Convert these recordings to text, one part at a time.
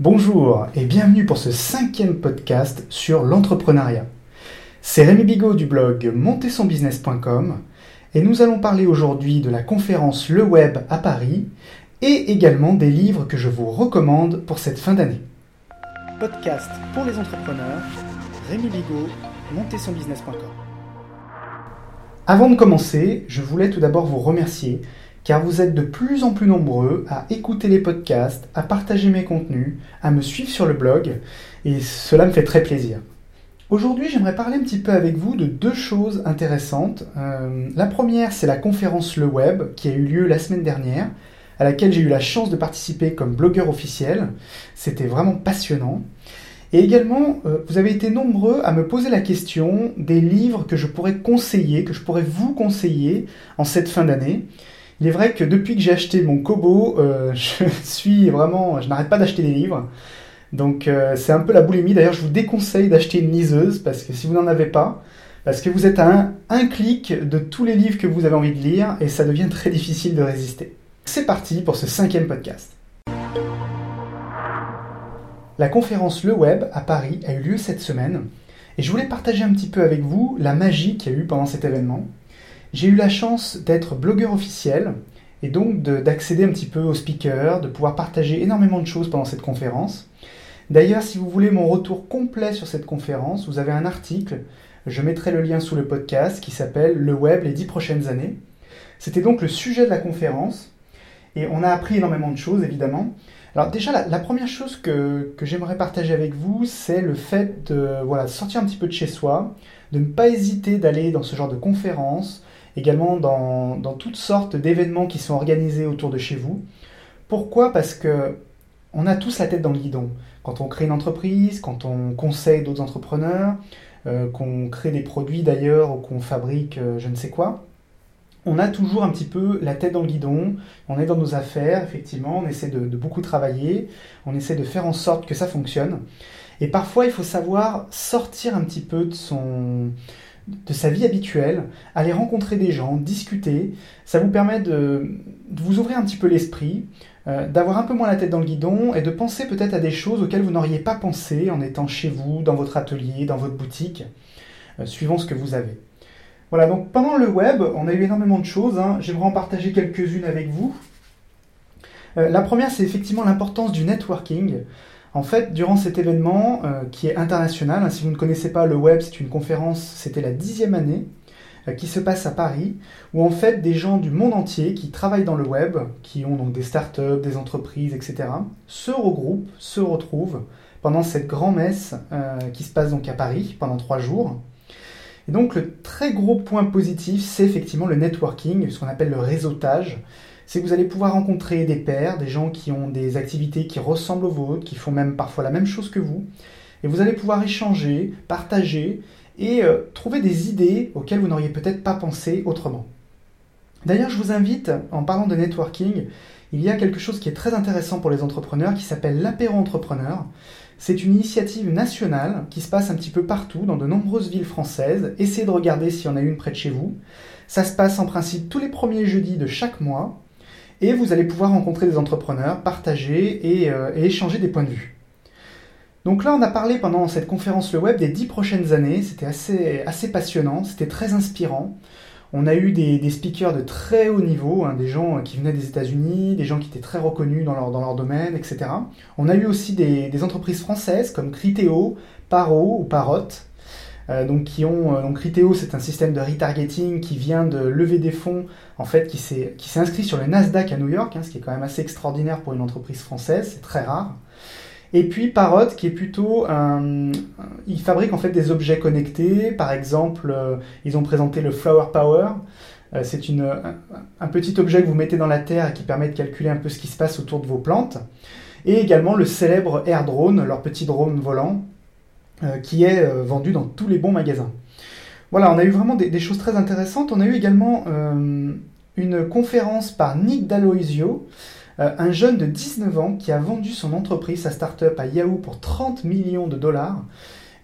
Bonjour et bienvenue pour ce cinquième podcast sur l'entrepreneuriat. C'est Rémi Bigot du blog montezsonbusiness.com et nous allons parler aujourd'hui de la conférence Le Web à Paris et également des livres que je vous recommande pour cette fin d'année. Podcast pour les entrepreneurs, Rémi Bigot, montezsonbusiness.com. Avant de commencer, je voulais tout d'abord vous remercier car vous êtes de plus en plus nombreux à écouter les podcasts, à partager mes contenus, à me suivre sur le blog, et cela me fait très plaisir. Aujourd'hui, j'aimerais parler un petit peu avec vous de deux choses intéressantes. Euh, la première, c'est la conférence Le Web qui a eu lieu la semaine dernière, à laquelle j'ai eu la chance de participer comme blogueur officiel. C'était vraiment passionnant. Et également, euh, vous avez été nombreux à me poser la question des livres que je pourrais conseiller, que je pourrais vous conseiller en cette fin d'année. Il est vrai que depuis que j'ai acheté mon Kobo, euh, je suis vraiment, je n'arrête pas d'acheter des livres. Donc euh, c'est un peu la boulimie. D'ailleurs, je vous déconseille d'acheter une liseuse parce que si vous n'en avez pas, parce que vous êtes à un, un, clic de tous les livres que vous avez envie de lire et ça devient très difficile de résister. C'est parti pour ce cinquième podcast. La conférence Le Web à Paris a eu lieu cette semaine et je voulais partager un petit peu avec vous la magie qu'il y a eu pendant cet événement. J'ai eu la chance d'être blogueur officiel et donc d'accéder un petit peu aux speakers, de pouvoir partager énormément de choses pendant cette conférence. D'ailleurs, si vous voulez mon retour complet sur cette conférence, vous avez un article, je mettrai le lien sous le podcast, qui s'appelle Le web les dix prochaines années. C'était donc le sujet de la conférence et on a appris énormément de choses évidemment. Alors déjà, la, première chose que, que j'aimerais partager avec vous, c'est le fait de voilà, sortir un petit peu de chez soi, de ne pas hésiter d'aller dans ce genre de conférence, également dans, dans toutes sortes d'événements qui sont organisés autour de chez vous. Pourquoi? Parce que on a tous la tête dans le guidon. Quand on crée une entreprise, quand on conseille d'autres entrepreneurs, euh, qu'on crée des produits d'ailleurs ou qu'on fabrique euh, je ne sais quoi, on a toujours un petit peu la tête dans le guidon, on est dans nos affaires, effectivement, on essaie de, de beaucoup travailler, on essaie de faire en sorte que ça fonctionne. Et parfois, il faut savoir sortir un petit peu de son, de sa vie habituelle, aller rencontrer des gens, discuter. Ça vous permet de, vous ouvrir un petit peu l'esprit, euh, d'avoir un peu moins la tête dans le guidon et de penser peut-être à des choses auxquelles vous n'auriez pas pensé en étant chez vous, dans votre atelier, dans votre boutique, euh, suivant ce que vous avez. Voilà, donc pendant le web, on a eu énormément de choses. Hein. J'aimerais en partager quelques-unes avec vous. Euh, la première, c'est effectivement l'importance du networking. En fait, durant cet événement, euh, qui est international, hein, si vous ne connaissez pas le web, c'est une conférence, c'était la dixième année, euh, qui se passe à Paris, où en fait des gens du monde entier qui travaillent dans le web, qui ont donc des startups, des entreprises, etc., se regroupent, se retrouvent pendant cette grand-messe euh, qui se passe donc à Paris pendant trois jours. Et donc le très gros point positif, c'est effectivement le networking, ce qu'on appelle le réseautage c'est que vous allez pouvoir rencontrer des pairs, des gens qui ont des activités qui ressemblent aux vôtres, qui font même parfois la même chose que vous, et vous allez pouvoir échanger, partager et euh, trouver des idées auxquelles vous n'auriez peut-être pas pensé autrement. D'ailleurs, je vous invite, en parlant de networking, il y a quelque chose qui est très intéressant pour les entrepreneurs qui s'appelle l'apéro entrepreneur. C'est une initiative nationale qui se passe un petit peu partout dans de nombreuses villes françaises. Essayez de regarder s'il y en a une près de chez vous. Ça se passe en principe tous les premiers jeudis de chaque mois et vous allez pouvoir rencontrer des entrepreneurs, partager euh, et, échanger des points de vue. Donc là, on a parlé pendant cette conférence le web des dix prochaines années. C'était assez, passionnant, c'était très inspirant. On a eu des, speakers de très haut niveau, hein, des gens qui venaient des États-Unis, des gens qui étaient très reconnus dans leur, domaine, etc. On a eu aussi des, des entreprises françaises comme Criteo, Paro ou Parrot, euh, donc qui ont euh, donc Riteo, c'est un système de retargeting qui vient de lever des fonds en fait qui s'est inscrit sur le Nasdaq à New York, hein, ce qui est quand même assez extraordinaire pour une entreprise française, c'est très rare. Et puis Parrot, qui est plutôt un, il fabrique en fait des objets connectés. Par exemple, euh, ils ont présenté le Flower Power. c'est une, un, petit objet que vous mettez dans la terre et qui permet de calculer un peu ce qui se passe autour de vos plantes. Et également le célèbre Air Drone, leur petit drone volant, euh, qui est euh, vendu dans tous les bons magasins. Voilà, on a eu vraiment des, choses très intéressantes. On a eu également euh, une conférence par Nick D'Aloisio, un jeune de 19 ans qui a vendu son entreprise, sa start-up à Yahoo pour 30 millions de dollars.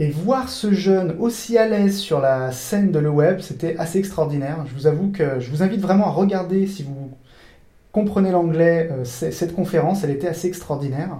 Et voir ce jeune aussi à l'aise sur la scène de le web, c'était assez extraordinaire. Je vous avoue que je vous invite vraiment à regarder si vous comprenez l'anglais cette conférence, elle était assez extraordinaire.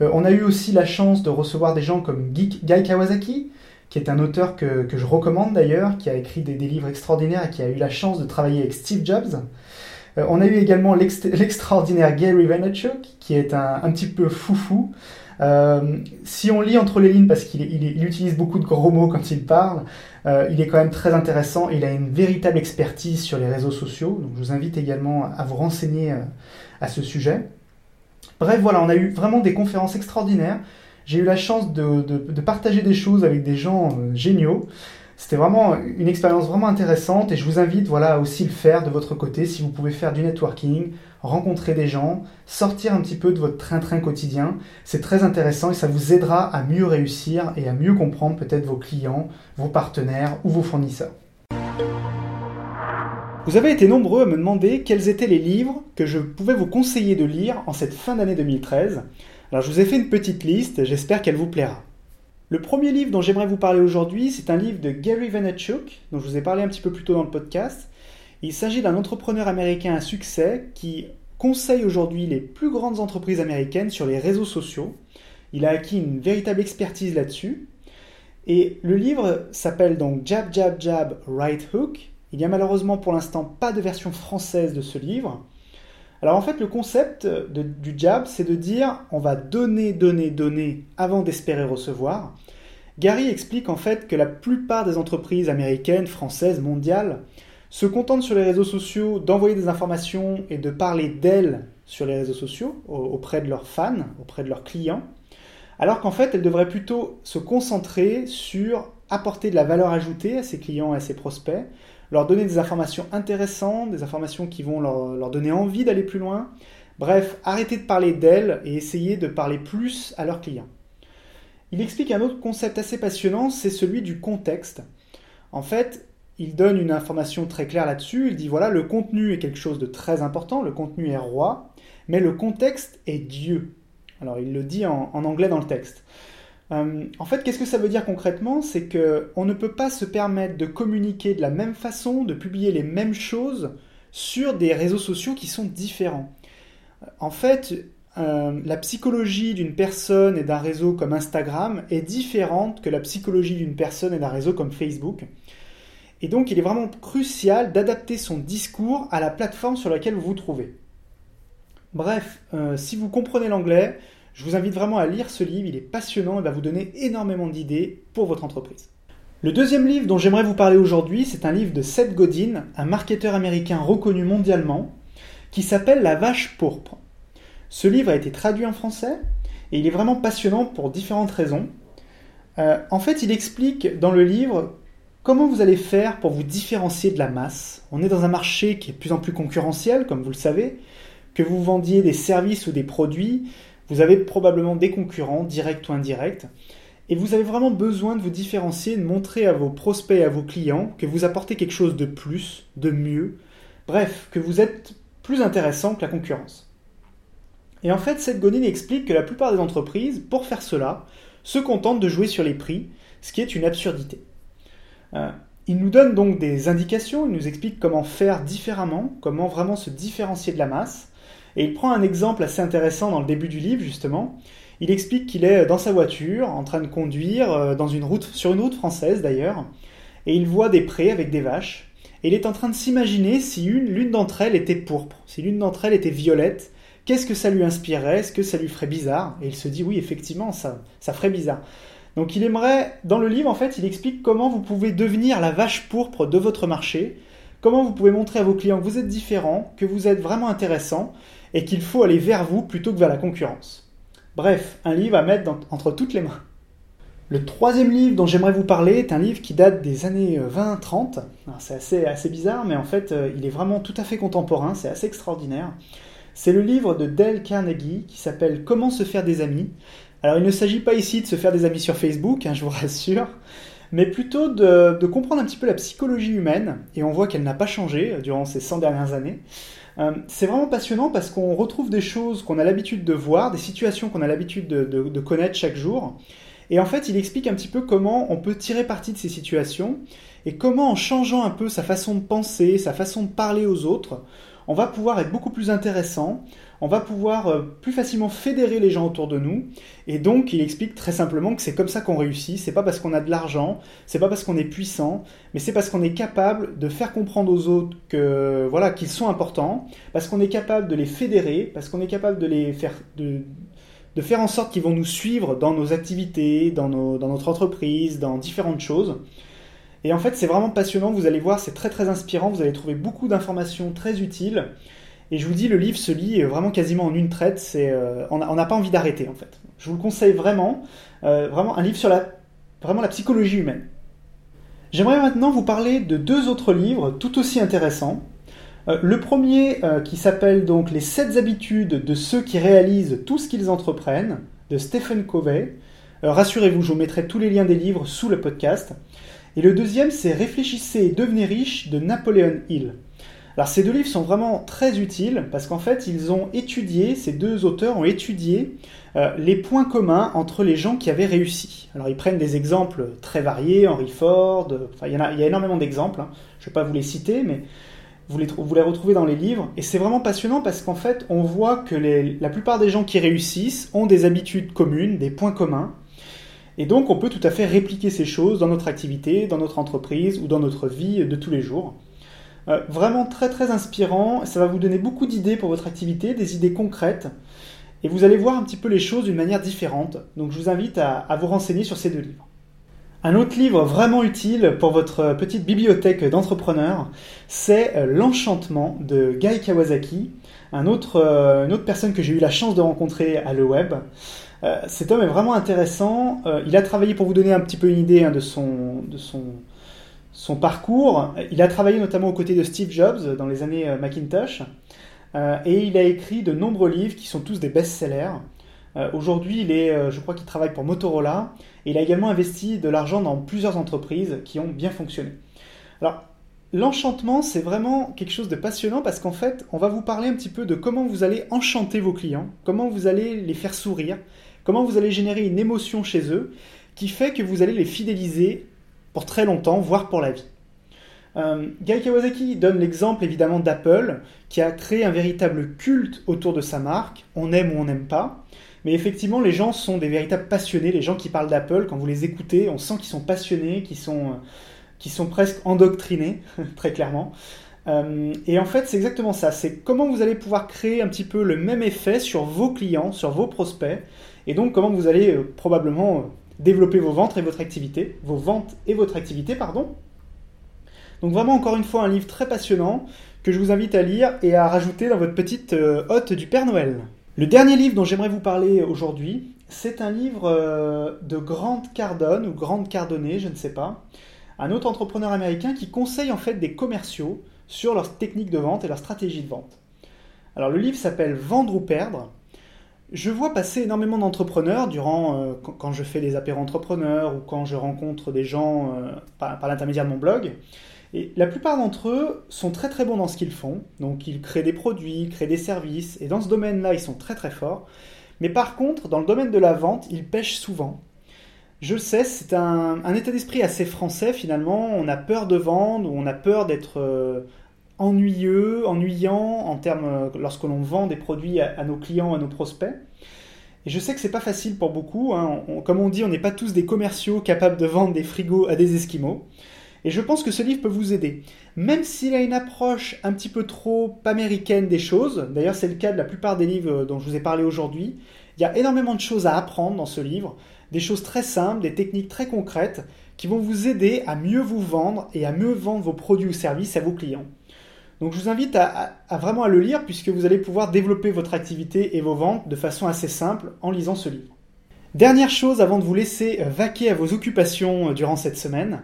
Euh, on a eu aussi la chance de recevoir des gens comme Guy Kawasaki, qui est un auteur que, je recommande d'ailleurs, qui a écrit des, livres extraordinaires et qui a eu la chance de travailler avec Steve Jobs. Euh, on a eu également l'extraordinaire Gary Vaynerchuk, qui est un, petit peu foufou. Euh, si on lit entre les lignes, parce qu'il utilise beaucoup de gros mots quand il parle, il est quand même très intéressant. Il a une véritable expertise sur les réseaux sociaux. Donc je vous invite également à vous renseigner à ce sujet. Bref, voilà, on a eu vraiment des conférences extraordinaires. J'ai eu la chance de, partager des choses avec des gens euh, géniaux. C'était vraiment une expérience vraiment intéressante et je vous invite voilà aussi le faire de votre côté si vous pouvez faire du networking, rencontrer des gens, sortir un petit peu de votre train-train quotidien. C'est très intéressant et ça vous aidera à mieux réussir et à mieux comprendre peut-être vos clients, vos partenaires ou vos fournisseurs. Vous avez été nombreux à me demander quels étaient les livres que je pouvais vous conseiller de lire en cette fin d'année 2013. Alors je vous ai fait une petite liste, j'espère qu'elle vous plaira. Le premier livre dont j'aimerais vous parler aujourd'hui, c'est un livre de Gary Vaynerchuk, dont je vous ai parlé un petit peu plus tôt dans le podcast. Il s'agit d'un entrepreneur américain à succès qui conseille aujourd'hui les plus grandes entreprises américaines sur les réseaux sociaux. Il a acquis une véritable expertise là-dessus. Et le livre s'appelle donc Jab Jab Jab Right Hook. Il n'y a malheureusement pour l'instant pas de version française de ce livre. Alors en fait, le concept du jab, c'est de dire on va donner, donner, donner avant d'espérer recevoir. Gary explique en fait que la plupart des entreprises américaines, françaises, mondiales se contentent sur les réseaux sociaux d'envoyer des informations et de parler d'elles sur les réseaux sociaux auprès de leurs fans, auprès de leurs clients, alors qu'en fait elles devraient plutôt se concentrer sur apporter de la valeur ajoutée à ses clients et à ses prospects, leur donner des informations intéressantes, des informations qui vont leur, donner envie d'aller plus loin. Bref, arrêter de parler d'elles et essayer de parler plus à leurs clients. Il explique un autre concept assez passionnant, c'est celui du contexte. En fait, il donne une information très claire là-dessus. Il dit voilà, le contenu est quelque chose de très important, le contenu est roi, mais le contexte est Dieu. Alors il le dit en anglais dans le texte. Euh, en fait, qu'est-ce que ça veut dire concrètement? C'est qu'on ne peut pas se permettre de communiquer de la même façon, de publier les mêmes choses sur des réseaux sociaux qui sont différents. En fait, euh, la psychologie d'une personne et d'un réseau comme Instagram est différente que la psychologie d'une personne et d'un réseau comme Facebook. Et donc, il est vraiment crucial d'adapter son discours à la plateforme sur laquelle vous vous trouvez. Bref, euh, si vous comprenez l'anglais, je vous invite vraiment à lire ce livre, il est passionnant et va vous donner énormément d'idées pour votre entreprise. Le deuxième livre dont j'aimerais vous parler aujourd'hui, c'est un livre de Seth Godin, un marketeur américain reconnu mondialement, qui s'appelle La vache pourpre. Ce livre a été traduit en français et il est vraiment passionnant pour différentes raisons. Euh, en fait, il explique dans le livre comment vous allez faire pour vous différencier de la masse. On est dans un marché qui est de plus en plus concurrentiel, comme vous le savez, que vous vendiez des services ou des produits, vous avez probablement des concurrents, directs ou indirects, et vous avez vraiment besoin de vous différencier, de montrer à vos prospects et à vos clients que vous apportez quelque chose de plus, de mieux, bref, que vous êtes plus intéressant que la concurrence. Et en fait, cette Godin explique que la plupart des entreprises, pour faire cela, se contentent de jouer sur les prix, ce qui est une absurdité. Euh, il nous donne donc des indications, il nous explique comment faire différemment, comment vraiment se différencier de la masse, et il prend un exemple assez intéressant dans le début du livre, justement. Il explique qu'il est dans sa voiture, en train de conduire euh, dans une route, sur une route française d'ailleurs, et il voit des prés avec des vaches. Et il est en train de s'imaginer si l'une d'entre elles était pourpre, si l'une d'entre elles était violette, qu'est-ce que ça lui inspirerait, est-ce que ça lui ferait bizarre? Et il se dit oui, effectivement, ça, ça ferait bizarre. Donc il aimerait, dans le livre en fait, il explique comment vous pouvez devenir la vache pourpre de votre marché, comment vous pouvez montrer à vos clients que vous êtes différent, que vous êtes vraiment intéressant, et qu'il faut aller vers vous plutôt que vers la concurrence. Bref, un livre à mettre entre toutes les mains. Le troisième livre dont j'aimerais vous parler est un livre qui date des années 20-30. Euh, c'est assez, bizarre, mais en fait, euh, il est vraiment tout à fait contemporain, c'est assez extraordinaire. C'est le livre de Dale Carnegie qui s'appelle Comment se faire des amis. Alors, il ne s'agit pas ici de se faire des amis sur Facebook, hein, je vous rassure, mais plutôt de, comprendre un petit peu la psychologie humaine, et on voit qu'elle n'a pas changé euh, durant ces 100 dernières années. Euh, c'est vraiment passionnant parce qu'on retrouve des choses qu'on a l'habitude de voir, des situations qu'on a l'habitude de, connaître chaque jour. Et en fait, il explique un petit peu comment on peut tirer parti de ces situations et comment en changeant un peu sa façon de penser, sa façon de parler aux autres, on va pouvoir être beaucoup plus intéressant, on va pouvoir euh, plus facilement fédérer les gens autour de nous. Et donc, il explique très simplement que c'est comme ça qu'on réussit. C'est pas parce qu'on a de l'argent, c'est pas parce qu'on est puissant, mais c'est parce qu'on est capable de faire comprendre aux autres que voilà qu'ils sont importants, parce qu'on est capable de les fédérer, parce qu'on est capable de les faire de, faire en sorte qu'ils vont nous suivre dans nos activités, dans, nos, dans notre entreprise, dans différentes choses. Et en fait, c'est vraiment passionnant. Vous allez voir, c'est très très inspirant. Vous allez trouver beaucoup d'informations très utiles. Et je vous dis, le livre se lit vraiment quasiment en une traite. Euh, on n'a pas envie d'arrêter en fait. Je vous le conseille vraiment. Euh, vraiment un livre sur la, psychologie humaine. J'aimerais maintenant vous parler de deux autres livres tout aussi intéressants. Euh, le premier qui s'appelle donc Les 7 habitudes de ceux qui réalisent tout ce qu'ils entreprennent de Stephen Covey. rassurez-vous, je vous mettrai tous les liens des livres sous le podcast. Et le deuxième, c'est Réfléchissez et devenez riche de Napoléon Hill. Alors ces deux livres sont vraiment très utiles parce qu'en fait ils ont étudié, ces deux auteurs ont étudié euh, les points communs entre les gens qui avaient réussi. Alors ils prennent des exemples très variés, Henry Ford, enfin il y, a, énormément d'exemples, hein. je ne vais pas vous les citer, mais vous les, vous les retrouvez dans les livres. Et c'est vraiment passionnant parce qu'en fait on voit que la plupart des gens qui réussissent ont des habitudes communes, des points communs. Et donc on peut tout à fait répliquer ces choses dans notre activité, dans notre entreprise ou dans notre vie de tous les jours. Euh, vraiment très très inspirant, ça va vous donner beaucoup d'idées pour votre activité, des idées concrètes, et vous allez voir un petit peu les choses d'une manière différente. Donc je vous invite à, vous renseigner sur ces deux livres. Un autre livre vraiment utile pour votre petite bibliothèque d'entrepreneurs, c'est euh, L'Enchantement de Guy Kawasaki, un autre, euh, une autre personne que j'ai eu la chance de rencontrer à Le Web. cet homme est vraiment intéressant. il a travaillé, pour vous donner un petit peu une idée hein, de, son, de son, son parcours. Il a travaillé notamment aux côtés de Steve Jobs dans les années euh, Macintosh. Euh, et il a écrit de nombreux livres qui sont tous des best-sellers. Euh, aujourd'hui, il je crois qu'il travaille pour Motorola. Et il a également investi de l'argent dans plusieurs entreprises qui ont bien fonctionné. Alors, l'enchantement, c'est vraiment quelque chose de passionnant parce qu'en fait, on va vous parler un petit peu de comment vous allez enchanter vos clients, comment vous allez les faire sourire, comment vous allez générer une émotion chez eux qui fait que vous allez les fidéliser pour très longtemps, voire pour la vie. Euh, Guy Kawasaki donne l'exemple évidemment d'Apple, qui a créé un véritable culte autour de sa marque, on aime ou on n'aime pas, mais effectivement les gens sont des véritables passionnés, les gens qui parlent d'Apple, quand vous les écoutez, on sent qu'ils sont passionnés, qu'ils sont, euh, sont presque endoctrinés, très clairement. Euh, et en fait, c'est exactement ça. C'est comment vous allez pouvoir créer un petit peu le même effet sur vos clients, sur vos prospects, et donc comment vous allez probablement développer vos ventes et votre activité, vos ventes et votre activité, pardon. Donc vraiment encore une fois un livre très passionnant que je vous invite à lire et à rajouter dans votre petite euh, hôte du Père Noël. Le dernier livre dont j'aimerais vous parler aujourd'hui, c'est un livre euh, de Grant Cardone ou Grant Cardone, je ne sais pas, un autre entrepreneur américain qui conseille en fait des commerciaux sur leurs techniques de vente et leur stratégie de vente. Alors le livre s'appelle Vendre ou perdre je vois passer énormément d'entrepreneurs durant euh, quand je fais des apéros entrepreneurs ou quand je rencontre des gens euh, par, l'intermédiaire de mon blog. Et la plupart d'entre eux sont très très bons dans ce qu'ils font. Donc ils créent des produits, ils créent des services. Et dans ce domaine-là, ils sont très très forts. Mais par contre, dans le domaine de la vente, ils pêchent souvent. Je le sais, c'est un, état d'esprit assez français finalement. On a peur de vendre, ou on a peur d'être euh, ennuyeux, ennuyant en termes euh, lorsque l'on vend des produits à, nos clients, à nos prospects. Et je sais que c'est pas facile pour beaucoup. Hein. comme on dit, on n'est pas tous des commerciaux capables de vendre des frigos à des esquimaux. Et je pense que ce livre peut vous aider. Même s'il a une approche un petit peu trop américaine des choses, d'ailleurs c'est le cas de la plupart des livres dont je vous ai parlé aujourd'hui, il y a énormément de choses à apprendre dans ce livre, des choses très simples, des techniques très concrètes qui vont vous aider à mieux vous vendre et à mieux vendre vos produits ou services à vos clients. Donc je vous invite à, vraiment à le lire puisque vous allez pouvoir développer votre activité et vos ventes de façon assez simple en lisant ce livre. Dernière chose avant de vous laisser vaquer à vos occupations euh, durant cette semaine,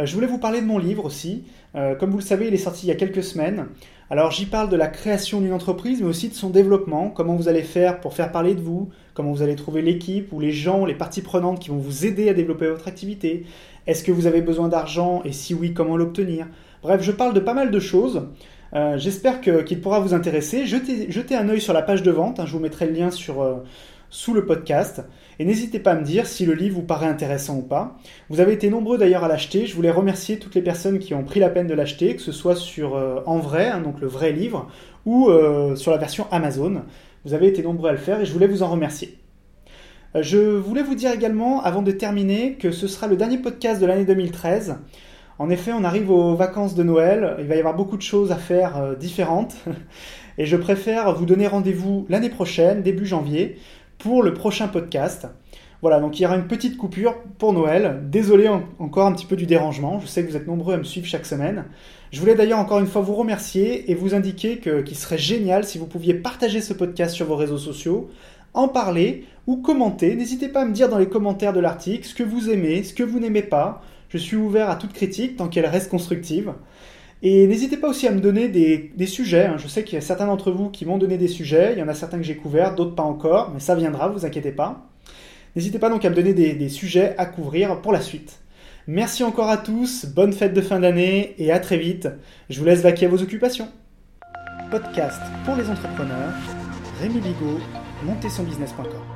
euh, je voulais vous parler de mon livre aussi. Euh, comme vous le savez, il est sorti il y a quelques semaines. Alors j'y parle de la création d'une entreprise, mais aussi de son développement, comment vous allez faire pour faire parler de vous, comment vous allez trouver l'équipe ou les gens, les parties prenantes qui vont vous aider à développer votre activité. Est-ce que vous avez besoin d'argent et si oui, comment l'obtenir? Bref, je parle de pas mal de choses. Euh, j'espère qu'il pourra vous intéresser. Jetez, un œil sur la page de vente, hein, je vous mettrai le lien euh, sous le podcast. Et n'hésitez pas à me dire si le livre vous paraît intéressant ou pas. Vous avez été nombreux d'ailleurs à l'acheter. Je voulais remercier toutes les personnes qui ont pris la peine de l'acheter, que ce soit sur euh, en vrai, hein, donc le vrai livre, ou sur la version Amazon. Vous avez été nombreux à le faire et je voulais vous en remercier. Je voulais vous dire également, avant de terminer, que ce sera le dernier podcast de l'année 2013. En effet, on arrive aux vacances de Noël, il va y avoir beaucoup de choses à faire euh, différentes, et je préfère vous donner rendez-vous l'année prochaine, début janvier, pour le prochain podcast. Voilà, donc il y aura une petite coupure pour Noël. Désolé encore un petit peu du dérangement, je sais que vous êtes nombreux à me suivre chaque semaine. Je voulais d'ailleurs encore une fois vous remercier et vous indiquer qu'il serait génial si vous pouviez partager ce podcast sur vos réseaux sociaux, en parler ou commenter. N'hésitez pas à me dire dans les commentaires de l'article ce que vous aimez, ce que vous n'aimez pas. Je suis ouvert à toute critique tant qu'elle reste constructive. Et n'hésitez pas aussi à me donner des, sujets. Hein. Je sais qu'il y a certains d'entre vous qui m'ont donné des sujets. Il y en a certains que j'ai couverts, d'autres pas encore, mais ça viendra, vous inquiétez pas. N'hésitez pas donc à me donner des, des sujets à couvrir pour la suite. Merci encore à tous, bonne fête de fin d'année et à très vite. Je vous laisse vaquer à vos occupations. Podcast pour les entrepreneurs, Rémi Bigot, montez son business.com.